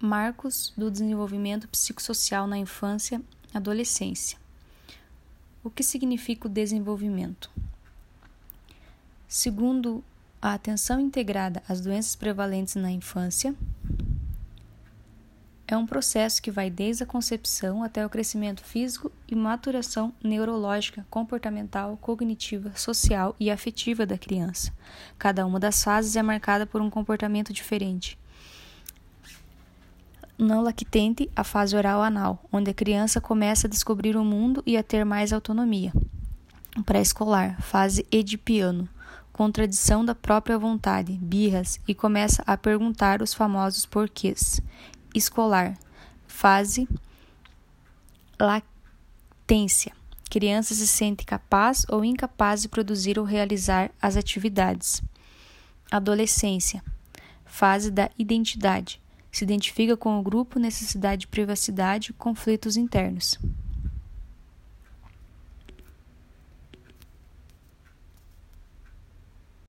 Marcos do desenvolvimento psicossocial na infância e adolescência. O que significa o desenvolvimento? Segundo a atenção integrada às doenças prevalentes na infância, é um processo que vai desde a concepção até o crescimento físico e maturação neurológica, comportamental, cognitiva, social e afetiva da criança. Cada uma das fases é marcada por um comportamento diferente. Não lactente, a fase oral anal, onde a criança começa a descobrir o mundo e a ter mais autonomia. Pré-escolar, fase edipiano, contradição da própria vontade, birras e começa a perguntar os famosos porquês escolar, fase latência. Criança se sente capaz ou incapaz de produzir ou realizar as atividades. Adolescência, fase da identidade. Se identifica com o grupo, necessidade de privacidade, conflitos internos.